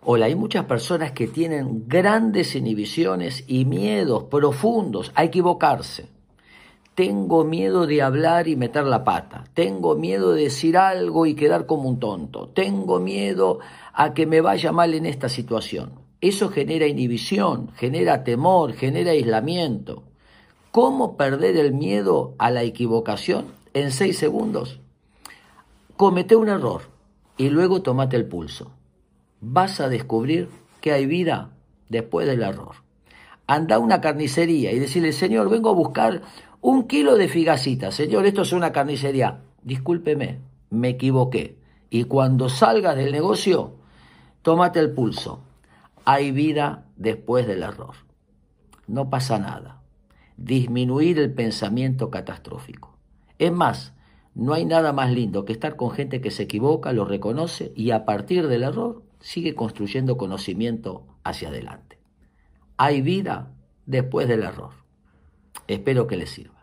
Hola, hay muchas personas que tienen grandes inhibiciones y miedos profundos a equivocarse. Tengo miedo de hablar y meter la pata. Tengo miedo de decir algo y quedar como un tonto. Tengo miedo a que me vaya mal en esta situación. Eso genera inhibición, genera temor, genera aislamiento. ¿Cómo perder el miedo a la equivocación en seis segundos? Comete un error y luego tomate el pulso. Vas a descubrir que hay vida después del error. Anda a una carnicería y decirle, Señor, vengo a buscar un kilo de figacita. Señor, esto es una carnicería. Discúlpeme, me equivoqué. Y cuando salgas del negocio, tómate el pulso. Hay vida después del error. No pasa nada. Disminuir el pensamiento catastrófico. Es más, no hay nada más lindo que estar con gente que se equivoca, lo reconoce y a partir del error sigue construyendo conocimiento hacia adelante. Hay vida después del error. Espero que les sirva.